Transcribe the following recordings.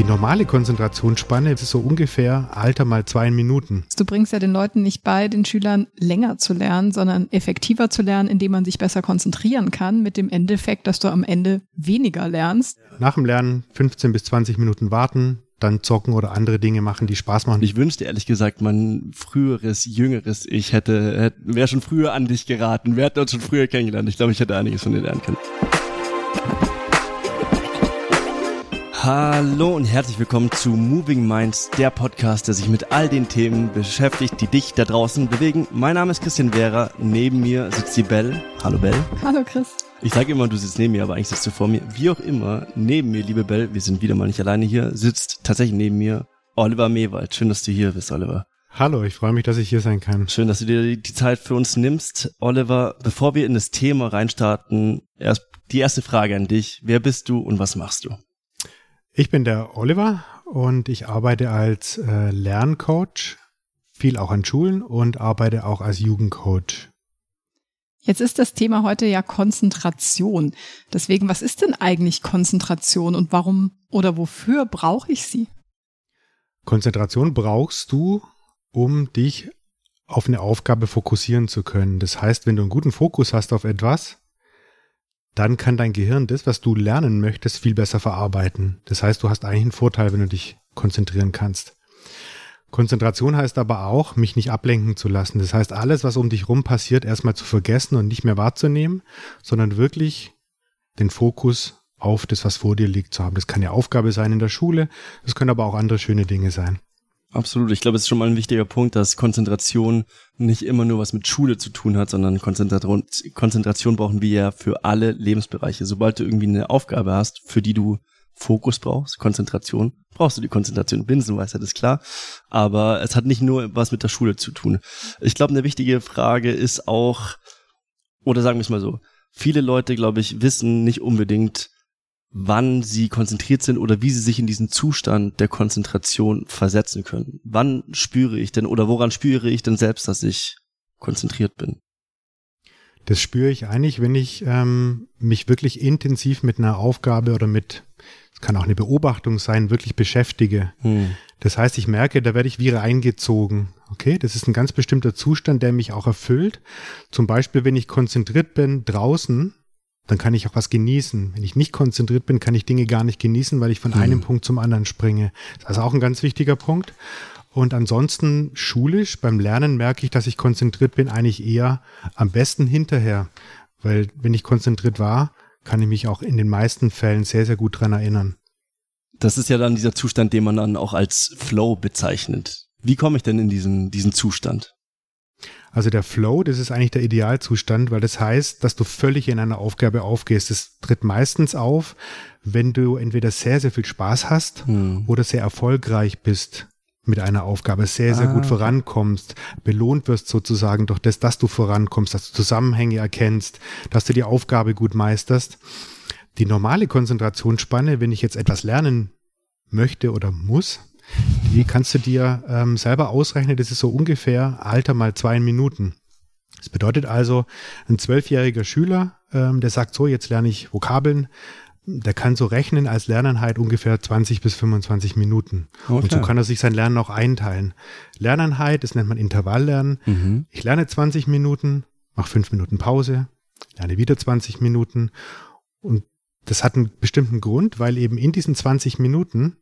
Die normale Konzentrationsspanne ist so ungefähr Alter mal zwei Minuten. Du bringst ja den Leuten nicht bei, den Schülern länger zu lernen, sondern effektiver zu lernen, indem man sich besser konzentrieren kann, mit dem Endeffekt, dass du am Ende weniger lernst. Nach dem Lernen 15 bis 20 Minuten warten, dann zocken oder andere Dinge machen, die Spaß machen. Ich wünschte ehrlich gesagt, mein früheres, jüngeres Ich hätte, hätte wäre schon früher an dich geraten. Wer hat uns schon früher kennengelernt? Ich glaube, ich hätte einiges von dir lernen können. Hallo und herzlich willkommen zu Moving Minds, der Podcast, der sich mit all den Themen beschäftigt, die dich da draußen bewegen. Mein Name ist Christian Vera, neben mir sitzt die Bell. Hallo Bell. Hallo Chris. Ich sage immer, du sitzt neben mir, aber eigentlich sitzt du vor mir. Wie auch immer, neben mir, liebe Bell, wir sind wieder mal nicht alleine hier, sitzt tatsächlich neben mir Oliver Mewald. Schön, dass du hier bist, Oliver. Hallo, ich freue mich, dass ich hier sein kann. Schön, dass du dir die Zeit für uns nimmst. Oliver, bevor wir in das Thema reinstarten, erst die erste Frage an dich. Wer bist du und was machst du? Ich bin der Oliver und ich arbeite als äh, Lerncoach, viel auch an Schulen und arbeite auch als Jugendcoach. Jetzt ist das Thema heute ja Konzentration. Deswegen, was ist denn eigentlich Konzentration und warum oder wofür brauche ich sie? Konzentration brauchst du, um dich auf eine Aufgabe fokussieren zu können. Das heißt, wenn du einen guten Fokus hast auf etwas, dann kann dein Gehirn das, was du lernen möchtest, viel besser verarbeiten. Das heißt, du hast eigentlich einen Vorteil, wenn du dich konzentrieren kannst. Konzentration heißt aber auch, mich nicht ablenken zu lassen. Das heißt, alles, was um dich rum passiert, erstmal zu vergessen und nicht mehr wahrzunehmen, sondern wirklich den Fokus auf das, was vor dir liegt, zu haben. Das kann ja Aufgabe sein in der Schule, das können aber auch andere schöne Dinge sein. Absolut. Ich glaube, es ist schon mal ein wichtiger Punkt, dass Konzentration nicht immer nur was mit Schule zu tun hat, sondern Konzentration, Konzentration brauchen wir ja für alle Lebensbereiche. Sobald du irgendwie eine Aufgabe hast, für die du Fokus brauchst, Konzentration, brauchst du die Konzentration. Binsenweisheit ist klar. Aber es hat nicht nur was mit der Schule zu tun. Ich glaube, eine wichtige Frage ist auch, oder sagen wir es mal so, viele Leute, glaube ich, wissen nicht unbedingt, wann sie konzentriert sind oder wie sie sich in diesen Zustand der Konzentration versetzen können. Wann spüre ich denn oder woran spüre ich denn selbst, dass ich konzentriert bin? Das spüre ich eigentlich, wenn ich ähm, mich wirklich intensiv mit einer Aufgabe oder mit, es kann auch eine Beobachtung sein, wirklich beschäftige. Hm. Das heißt, ich merke, da werde ich wie reingezogen. Okay, das ist ein ganz bestimmter Zustand, der mich auch erfüllt. Zum Beispiel, wenn ich konzentriert bin draußen, dann kann ich auch was genießen. Wenn ich nicht konzentriert bin, kann ich Dinge gar nicht genießen, weil ich von hm. einem Punkt zum anderen springe. Das ist also auch ein ganz wichtiger Punkt. Und ansonsten schulisch beim Lernen merke ich, dass ich konzentriert bin, eigentlich eher am besten hinterher. Weil wenn ich konzentriert war, kann ich mich auch in den meisten Fällen sehr, sehr gut dran erinnern. Das ist ja dann dieser Zustand, den man dann auch als Flow bezeichnet. Wie komme ich denn in diesen, diesen Zustand? Also der Flow, das ist eigentlich der Idealzustand, weil das heißt, dass du völlig in einer Aufgabe aufgehst. Das tritt meistens auf, wenn du entweder sehr, sehr viel Spaß hast hm. oder sehr erfolgreich bist mit einer Aufgabe, sehr, sehr ah. gut vorankommst, belohnt wirst sozusagen durch das, dass du vorankommst, dass du Zusammenhänge erkennst, dass du die Aufgabe gut meisterst. Die normale Konzentrationsspanne, wenn ich jetzt etwas lernen möchte oder muss, die kannst du dir ähm, selber ausrechnen. Das ist so ungefähr Alter mal zwei Minuten. Das bedeutet also, ein zwölfjähriger Schüler, ähm, der sagt so, jetzt lerne ich Vokabeln, der kann so rechnen als Lerneinheit ungefähr 20 bis 25 Minuten. Okay. Und so kann er sich sein Lernen auch einteilen. Lerneinheit, das nennt man Intervalllernen. Mhm. Ich lerne 20 Minuten, mache fünf Minuten Pause, lerne wieder 20 Minuten. Und das hat einen bestimmten Grund, weil eben in diesen 20 Minuten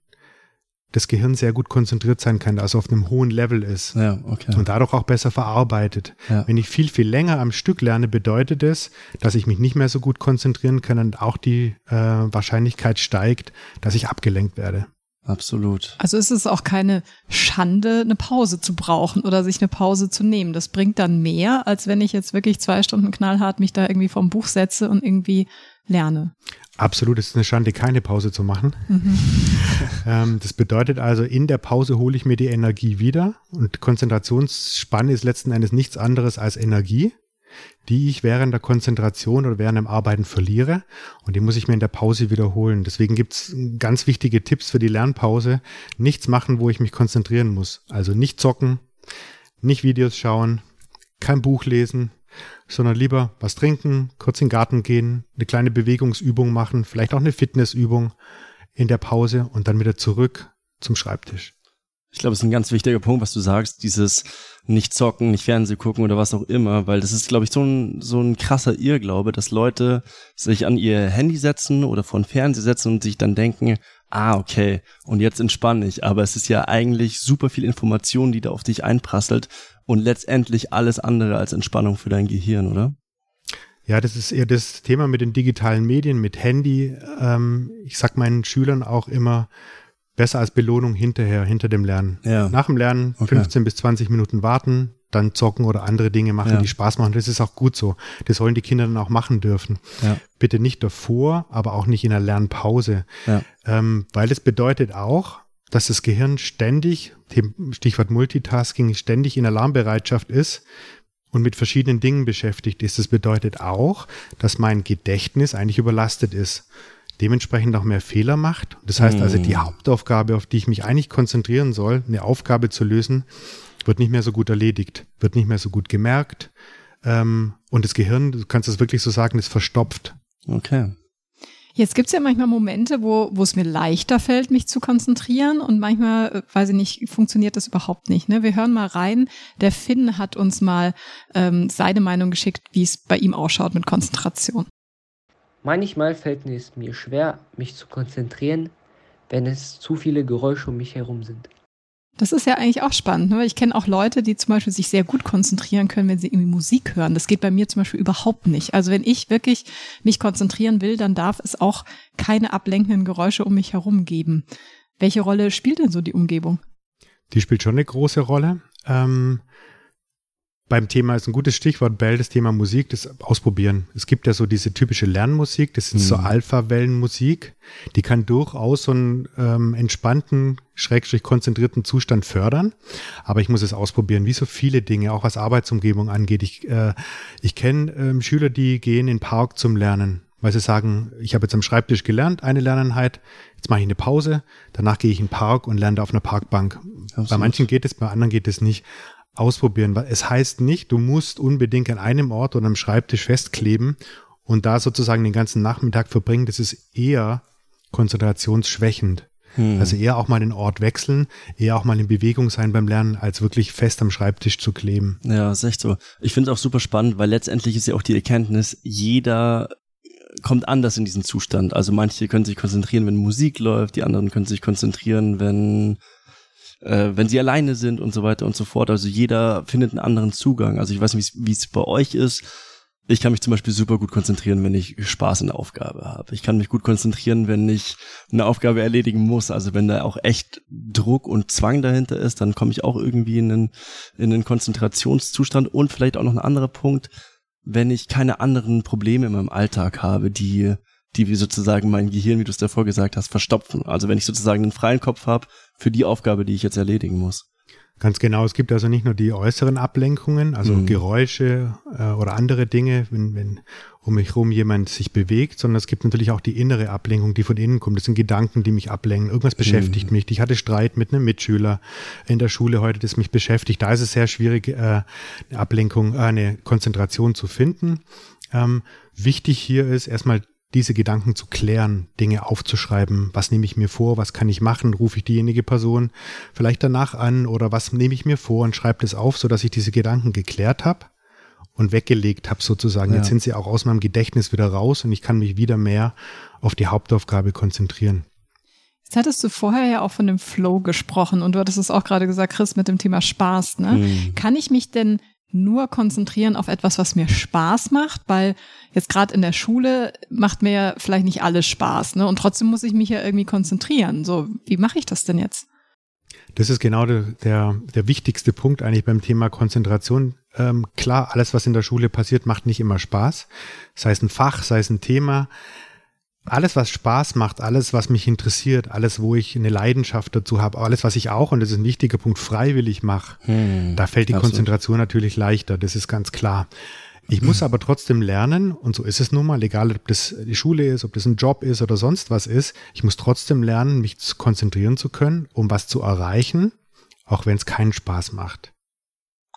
das Gehirn sehr gut konzentriert sein kann, also auf einem hohen Level ist ja, okay. und dadurch auch besser verarbeitet. Ja. Wenn ich viel, viel länger am Stück lerne, bedeutet es, dass ich mich nicht mehr so gut konzentrieren kann und auch die äh, Wahrscheinlichkeit steigt, dass ich abgelenkt werde. Absolut. Also ist es auch keine Schande, eine Pause zu brauchen oder sich eine Pause zu nehmen. Das bringt dann mehr, als wenn ich jetzt wirklich zwei Stunden knallhart mich da irgendwie vom Buch setze und irgendwie lerne. Absolut, es ist eine Schande, keine Pause zu machen. Mhm. Ähm, das bedeutet also, in der Pause hole ich mir die Energie wieder und Konzentrationsspanne ist letzten Endes nichts anderes als Energie, die ich während der Konzentration oder während dem Arbeiten verliere und die muss ich mir in der Pause wiederholen. Deswegen gibt es ganz wichtige Tipps für die Lernpause. Nichts machen, wo ich mich konzentrieren muss. Also nicht zocken, nicht Videos schauen, kein Buch lesen, sondern lieber was trinken, kurz in den Garten gehen, eine kleine Bewegungsübung machen, vielleicht auch eine Fitnessübung, in der Pause und dann wieder zurück zum Schreibtisch. Ich glaube, es ist ein ganz wichtiger Punkt, was du sagst, dieses nicht zocken, nicht Fernseh gucken oder was auch immer, weil das ist, glaube ich, so ein, so ein krasser Irrglaube, dass Leute sich an ihr Handy setzen oder vor den Fernseher setzen und sich dann denken, ah, okay, und jetzt entspanne ich. Aber es ist ja eigentlich super viel Information, die da auf dich einprasselt und letztendlich alles andere als Entspannung für dein Gehirn, oder? Ja, das ist eher das Thema mit den digitalen Medien, mit Handy. Ähm, ich sag meinen Schülern auch immer, besser als Belohnung hinterher, hinter dem Lernen. Ja. Nach dem Lernen okay. 15 bis 20 Minuten warten, dann zocken oder andere Dinge machen, ja. die Spaß machen. Das ist auch gut so. Das sollen die Kinder dann auch machen dürfen. Ja. Bitte nicht davor, aber auch nicht in der Lernpause. Ähm, weil das bedeutet auch, dass das Gehirn ständig, Stichwort Multitasking, ständig in Alarmbereitschaft ist und mit verschiedenen Dingen beschäftigt ist. Das bedeutet auch, dass mein Gedächtnis eigentlich überlastet ist dementsprechend auch mehr Fehler macht. Das heißt also, die hm. Hauptaufgabe, auf die ich mich eigentlich konzentrieren soll, eine Aufgabe zu lösen, wird nicht mehr so gut erledigt, wird nicht mehr so gut gemerkt. Ähm, und das Gehirn, du kannst das wirklich so sagen, ist verstopft. Okay. Jetzt gibt's ja manchmal Momente, wo, wo es mir leichter fällt, mich zu konzentrieren und manchmal, äh, weiß ich nicht, funktioniert das überhaupt nicht. Ne? Wir hören mal rein. Der Finn hat uns mal ähm, seine Meinung geschickt, wie es bei ihm ausschaut mit Konzentration. Manchmal fällt es mir schwer, mich zu konzentrieren, wenn es zu viele Geräusche um mich herum sind. Das ist ja eigentlich auch spannend. Ne? Ich kenne auch Leute, die zum Beispiel sich sehr gut konzentrieren können, wenn sie irgendwie Musik hören. Das geht bei mir zum Beispiel überhaupt nicht. Also wenn ich wirklich mich konzentrieren will, dann darf es auch keine ablenkenden Geräusche um mich herum geben. Welche Rolle spielt denn so die Umgebung? Die spielt schon eine große Rolle. Ähm, beim Thema ist ein gutes Stichwort, Bell, das Thema Musik, das Ausprobieren. Es gibt ja so diese typische Lernmusik, das ist mhm. so Alpha-Wellenmusik, die kann durchaus so einen ähm, entspannten, schrägstrich konzentrierten Zustand fördern, aber ich muss es ausprobieren, wie so viele Dinge, auch was Arbeitsumgebung angeht. Ich, äh, ich kenne ähm, Schüler, die gehen in den Park zum Lernen, weil sie sagen, ich habe jetzt am Schreibtisch gelernt, eine Lerneinheit, jetzt mache ich eine Pause, danach gehe ich in den Park und lerne auf einer Parkbank. Absolut. Bei manchen geht es, bei anderen geht es nicht ausprobieren. Weil es heißt nicht, du musst unbedingt an einem Ort oder am Schreibtisch festkleben und da sozusagen den ganzen Nachmittag verbringen. Das ist eher konzentrationsschwächend. Hm. Also eher auch mal den Ort wechseln, eher auch mal in Bewegung sein beim Lernen, als wirklich fest am Schreibtisch zu kleben. Ja, ist echt so. Ich finde es auch super spannend, weil letztendlich ist ja auch die Erkenntnis, jeder kommt anders in diesen Zustand. Also manche können sich konzentrieren, wenn Musik läuft, die anderen können sich konzentrieren, wenn äh, wenn sie alleine sind und so weiter und so fort. Also jeder findet einen anderen Zugang. Also ich weiß nicht, wie es bei euch ist. Ich kann mich zum Beispiel super gut konzentrieren, wenn ich Spaß in der Aufgabe habe. Ich kann mich gut konzentrieren, wenn ich eine Aufgabe erledigen muss. Also wenn da auch echt Druck und Zwang dahinter ist, dann komme ich auch irgendwie in einen, in einen Konzentrationszustand. Und vielleicht auch noch ein anderer Punkt, wenn ich keine anderen Probleme in meinem Alltag habe, die die wie sozusagen mein Gehirn, wie du es davor gesagt hast, verstopfen. Also wenn ich sozusagen einen freien Kopf habe für die Aufgabe, die ich jetzt erledigen muss. Ganz genau. Es gibt also nicht nur die äußeren Ablenkungen, also mhm. Geräusche äh, oder andere Dinge, wenn, wenn um mich herum jemand sich bewegt, sondern es gibt natürlich auch die innere Ablenkung, die von innen kommt. Das sind Gedanken, die mich ablenken. Irgendwas beschäftigt mhm. mich. Ich hatte Streit mit einem Mitschüler in der Schule heute, das mich beschäftigt. Da ist es sehr schwierig, äh, eine Ablenkung, äh, eine Konzentration zu finden. Ähm, wichtig hier ist erstmal diese Gedanken zu klären, Dinge aufzuschreiben, was nehme ich mir vor, was kann ich machen, rufe ich diejenige Person vielleicht danach an oder was nehme ich mir vor und schreibe das auf, sodass ich diese Gedanken geklärt habe und weggelegt habe sozusagen. Ja. Jetzt sind sie auch aus meinem Gedächtnis wieder raus und ich kann mich wieder mehr auf die Hauptaufgabe konzentrieren. Jetzt hattest du vorher ja auch von dem Flow gesprochen und du hattest es auch gerade gesagt, Chris, mit dem Thema Spaß. Ne? Mhm. Kann ich mich denn nur konzentrieren auf etwas, was mir Spaß macht, weil jetzt gerade in der Schule macht mir ja vielleicht nicht alles Spaß, ne? Und trotzdem muss ich mich ja irgendwie konzentrieren. So, wie mache ich das denn jetzt? Das ist genau der, der, der wichtigste Punkt eigentlich beim Thema Konzentration. Ähm, klar, alles, was in der Schule passiert, macht nicht immer Spaß. Sei es ein Fach, sei es ein Thema alles, was Spaß macht, alles, was mich interessiert, alles, wo ich eine Leidenschaft dazu habe, alles, was ich auch, und das ist ein wichtiger Punkt, freiwillig mache, hm, da fällt die absolut. Konzentration natürlich leichter, das ist ganz klar. Ich muss aber trotzdem lernen, und so ist es nun mal, egal ob das die Schule ist, ob das ein Job ist oder sonst was ist, ich muss trotzdem lernen, mich konzentrieren zu können, um was zu erreichen, auch wenn es keinen Spaß macht.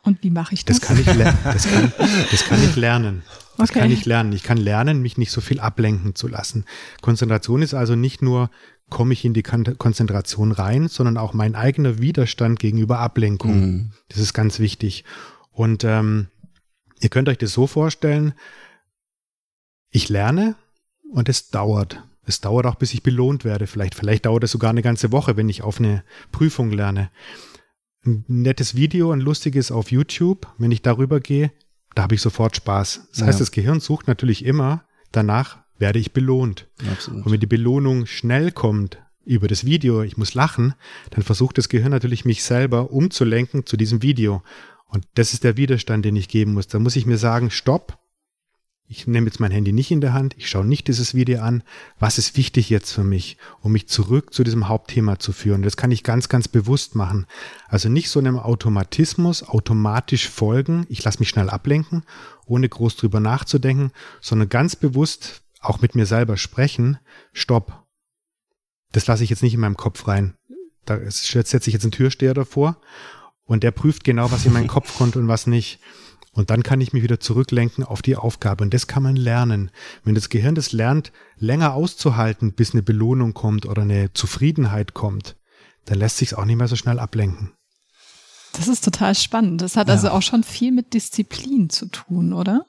Und wie mache ich das? Das kann ich, das kann, das kann ich lernen. Das okay. kann ich lernen. Ich kann lernen, mich nicht so viel ablenken zu lassen. Konzentration ist also nicht nur, komme ich in die Konzentration rein, sondern auch mein eigener Widerstand gegenüber Ablenkung. Mhm. Das ist ganz wichtig. Und ähm, ihr könnt euch das so vorstellen, ich lerne und es dauert. Es dauert auch, bis ich belohnt werde. Vielleicht, vielleicht dauert es sogar eine ganze Woche, wenn ich auf eine Prüfung lerne. Ein nettes Video, ein lustiges auf YouTube, wenn ich darüber gehe, da habe ich sofort Spaß. Das heißt, das Gehirn sucht natürlich immer danach, werde ich belohnt. Absolut. Und wenn die Belohnung schnell kommt über das Video, ich muss lachen, dann versucht das Gehirn natürlich mich selber umzulenken zu diesem Video. Und das ist der Widerstand, den ich geben muss. Da muss ich mir sagen, stopp, ich nehme jetzt mein Handy nicht in der Hand, ich schaue nicht dieses Video an. Was ist wichtig jetzt für mich, um mich zurück zu diesem Hauptthema zu führen? Das kann ich ganz, ganz bewusst machen. Also nicht so einem Automatismus, automatisch folgen, ich lasse mich schnell ablenken, ohne groß drüber nachzudenken, sondern ganz bewusst auch mit mir selber sprechen, stopp. Das lasse ich jetzt nicht in meinem Kopf rein. Da setze ich jetzt einen Türsteher davor und der prüft genau, was in meinen Kopf kommt und was nicht. Und dann kann ich mich wieder zurücklenken auf die Aufgabe. Und das kann man lernen. Wenn das Gehirn das lernt, länger auszuhalten, bis eine Belohnung kommt oder eine Zufriedenheit kommt, dann lässt sich es auch nicht mehr so schnell ablenken. Das ist total spannend. Das hat ja. also auch schon viel mit Disziplin zu tun, oder?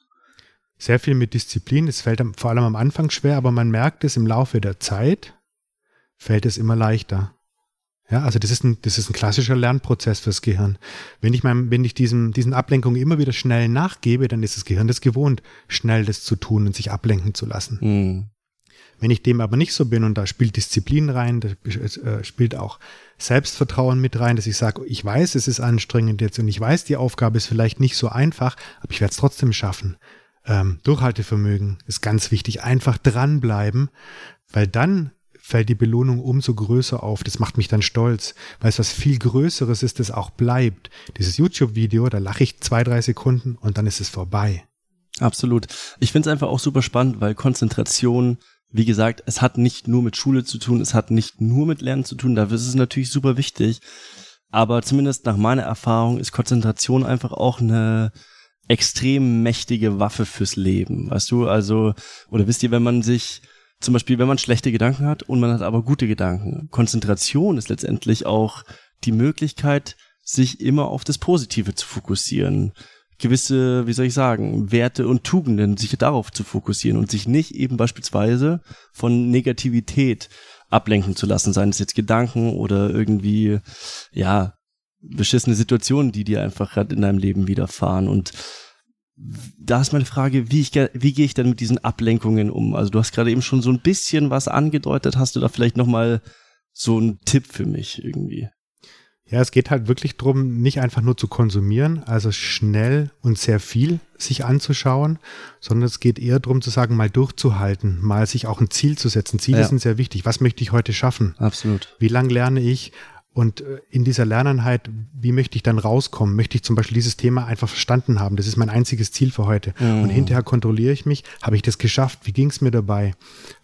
Sehr viel mit Disziplin. Es fällt vor allem am Anfang schwer, aber man merkt es im Laufe der Zeit, fällt es immer leichter. Ja, also das ist ein, das ist ein klassischer Lernprozess fürs Gehirn. Wenn ich meinem, wenn ich diesem, diesen Ablenkungen immer wieder schnell nachgebe, dann ist das Gehirn das gewohnt, schnell das zu tun und sich ablenken zu lassen. Mhm. Wenn ich dem aber nicht so bin und da spielt Disziplin rein, da äh, spielt auch Selbstvertrauen mit rein, dass ich sage, ich weiß, es ist anstrengend jetzt und ich weiß, die Aufgabe ist vielleicht nicht so einfach, aber ich werde es trotzdem schaffen. Ähm, Durchhaltevermögen ist ganz wichtig. Einfach dranbleiben, weil dann fällt die Belohnung umso größer auf. Das macht mich dann stolz, weil es was viel Größeres ist, das auch bleibt. Dieses YouTube-Video, da lache ich zwei, drei Sekunden und dann ist es vorbei. Absolut. Ich finde es einfach auch super spannend, weil Konzentration, wie gesagt, es hat nicht nur mit Schule zu tun, es hat nicht nur mit Lernen zu tun, da ist es natürlich super wichtig. Aber zumindest nach meiner Erfahrung ist Konzentration einfach auch eine extrem mächtige Waffe fürs Leben. Weißt du, also, oder wisst ihr, wenn man sich zum Beispiel, wenn man schlechte Gedanken hat und man hat aber gute Gedanken. Konzentration ist letztendlich auch die Möglichkeit, sich immer auf das Positive zu fokussieren. Gewisse, wie soll ich sagen, Werte und Tugenden, sich darauf zu fokussieren und sich nicht eben beispielsweise von Negativität ablenken zu lassen, seien es jetzt Gedanken oder irgendwie, ja, beschissene Situationen, die dir einfach gerade in deinem Leben widerfahren. Und da ist meine Frage, wie, ich, wie gehe ich denn mit diesen Ablenkungen um? Also du hast gerade eben schon so ein bisschen was angedeutet. Hast du da vielleicht nochmal so einen Tipp für mich irgendwie? Ja, es geht halt wirklich darum, nicht einfach nur zu konsumieren, also schnell und sehr viel sich anzuschauen, sondern es geht eher darum zu sagen, mal durchzuhalten, mal sich auch ein Ziel zu setzen. Ziele ja. sind sehr wichtig. Was möchte ich heute schaffen? Absolut. Wie lang lerne ich? Und äh, in dieser Lerneinheit, wie möchte ich dann rauskommen? Möchte ich zum Beispiel dieses Thema einfach verstanden haben? Das ist mein einziges Ziel für heute. Mhm. Und hinterher kontrolliere ich mich, habe ich das geschafft? Wie ging es mir dabei?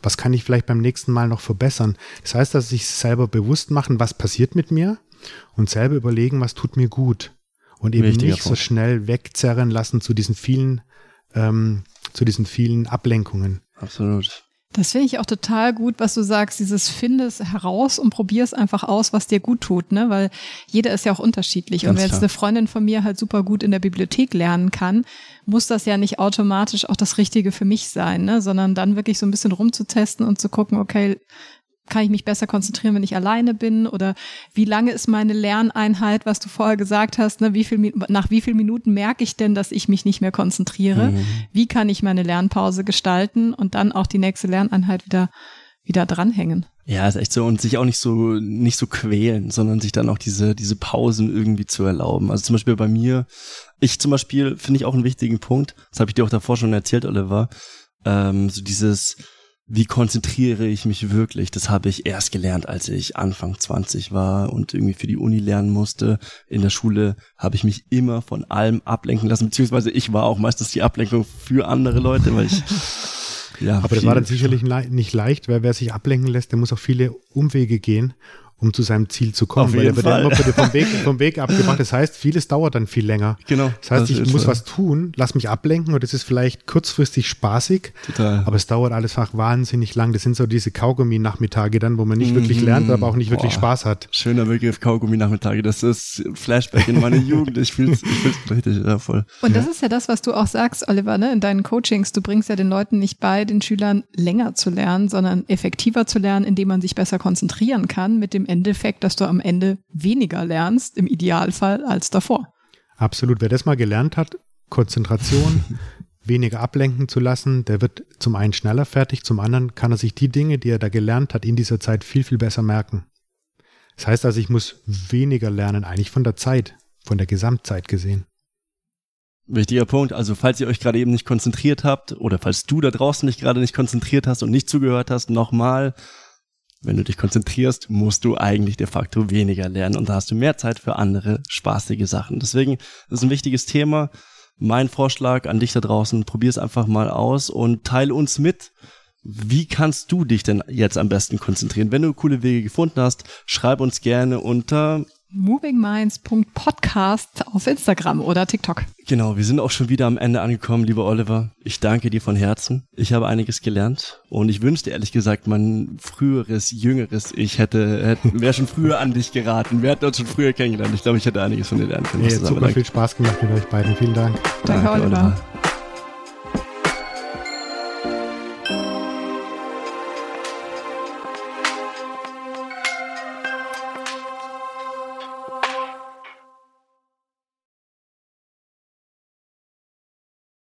Was kann ich vielleicht beim nächsten Mal noch verbessern? Das heißt, dass ich selber bewusst machen, was passiert mit mir und selber überlegen, was tut mir gut. Und eben Wichtiger nicht Punkt. so schnell wegzerren lassen zu diesen vielen, ähm, zu diesen vielen Ablenkungen. Absolut. Das finde ich auch total gut, was du sagst, dieses finde es heraus und probier es einfach aus, was dir gut tut, ne? Weil jeder ist ja auch unterschiedlich. Ganz und wenn jetzt eine Freundin von mir halt super gut in der Bibliothek lernen kann, muss das ja nicht automatisch auch das Richtige für mich sein, ne? Sondern dann wirklich so ein bisschen rumzutesten und zu gucken, okay, kann ich mich besser konzentrieren, wenn ich alleine bin? Oder wie lange ist meine Lerneinheit, was du vorher gesagt hast? Ne? Wie viel, nach wie vielen Minuten merke ich denn, dass ich mich nicht mehr konzentriere? Mhm. Wie kann ich meine Lernpause gestalten und dann auch die nächste Lerneinheit wieder, wieder dranhängen? Ja, ist echt so und sich auch nicht so nicht so quälen, sondern sich dann auch diese diese Pausen irgendwie zu erlauben. Also zum Beispiel bei mir, ich zum Beispiel finde ich auch einen wichtigen Punkt. Das habe ich dir auch davor schon erzählt, Oliver. Ähm, so dieses wie konzentriere ich mich wirklich? Das habe ich erst gelernt, als ich Anfang 20 war und irgendwie für die Uni lernen musste. In der Schule habe ich mich immer von allem ablenken lassen, beziehungsweise ich war auch meistens die Ablenkung für andere Leute, weil ich ja. Aber das war dann sicherlich nicht leicht, weil wer sich ablenken lässt, der muss auch viele Umwege gehen um zu seinem Ziel zu kommen. Auf weil jeden er wird Fall. ja immer vom Weg, vom Weg abgebracht. Das heißt, vieles dauert dann viel länger. Genau. Das heißt, ich ist muss so. was tun, lass mich ablenken und das ist vielleicht kurzfristig spaßig, Total. aber es dauert alles einfach wahnsinnig lang. Das sind so diese Kaugummi-Nachmittage dann, wo man nicht wirklich Mhm. lernt, aber auch nicht wirklich Boah. Spaß hat. Schöner Begriff Kaugummi-Nachmittage. Das ist Flashback in meine Jugend. Ich fühl's, ich fühl's richtig, ja, voll. Und das ist ja das, was du auch sagst, Oliver, ne? in deinen Coachings. Du bringst ja den Leuten nicht bei, den Schülern länger zu lernen, sondern effektiver zu lernen, indem man sich besser konzentrieren kann, mit dem Endeffekt, dass du am Ende weniger lernst, im Idealfall, als davor. Absolut. Wer das mal gelernt hat, Konzentration, weniger ablenken zu lassen, der wird zum einen schneller fertig, zum anderen kann er sich die Dinge, die er da gelernt hat, in dieser Zeit viel, viel besser merken. Das heißt also, ich muss weniger lernen, eigentlich von der Zeit, von der Gesamtzeit gesehen. Wichtiger Punkt. Also, falls ihr euch gerade eben nicht konzentriert habt oder falls du da draußen dich gerade nicht konzentriert hast und nicht zugehört hast, nochmal, wenn du dich konzentrierst, musst du eigentlich de facto weniger lernen und da hast du mehr Zeit für andere spaßige Sachen. Deswegen das ist ein wichtiges Thema. Mein Vorschlag an dich da draußen, probier es einfach mal aus und teile uns mit. Wie kannst du dich denn jetzt am besten konzentrieren? Wenn du coole Wege gefunden hast, schreib uns gerne unter movingminds.podcast auf Instagram oder TikTok. Genau, wir sind auch schon wieder am Ende angekommen, lieber Oliver. Ich danke dir von Herzen. Ich habe einiges gelernt und ich wünschte ehrlich gesagt, mein früheres, jüngeres Ich hätte, hätte wäre schon früher an dich geraten. Wir hätten uns schon früher kennengelernt. Ich glaube, ich hätte einiges von dir lernen können. Hey, super aber viel Spaß gemacht mit euch beiden. Vielen Dank. Danke, Oliver.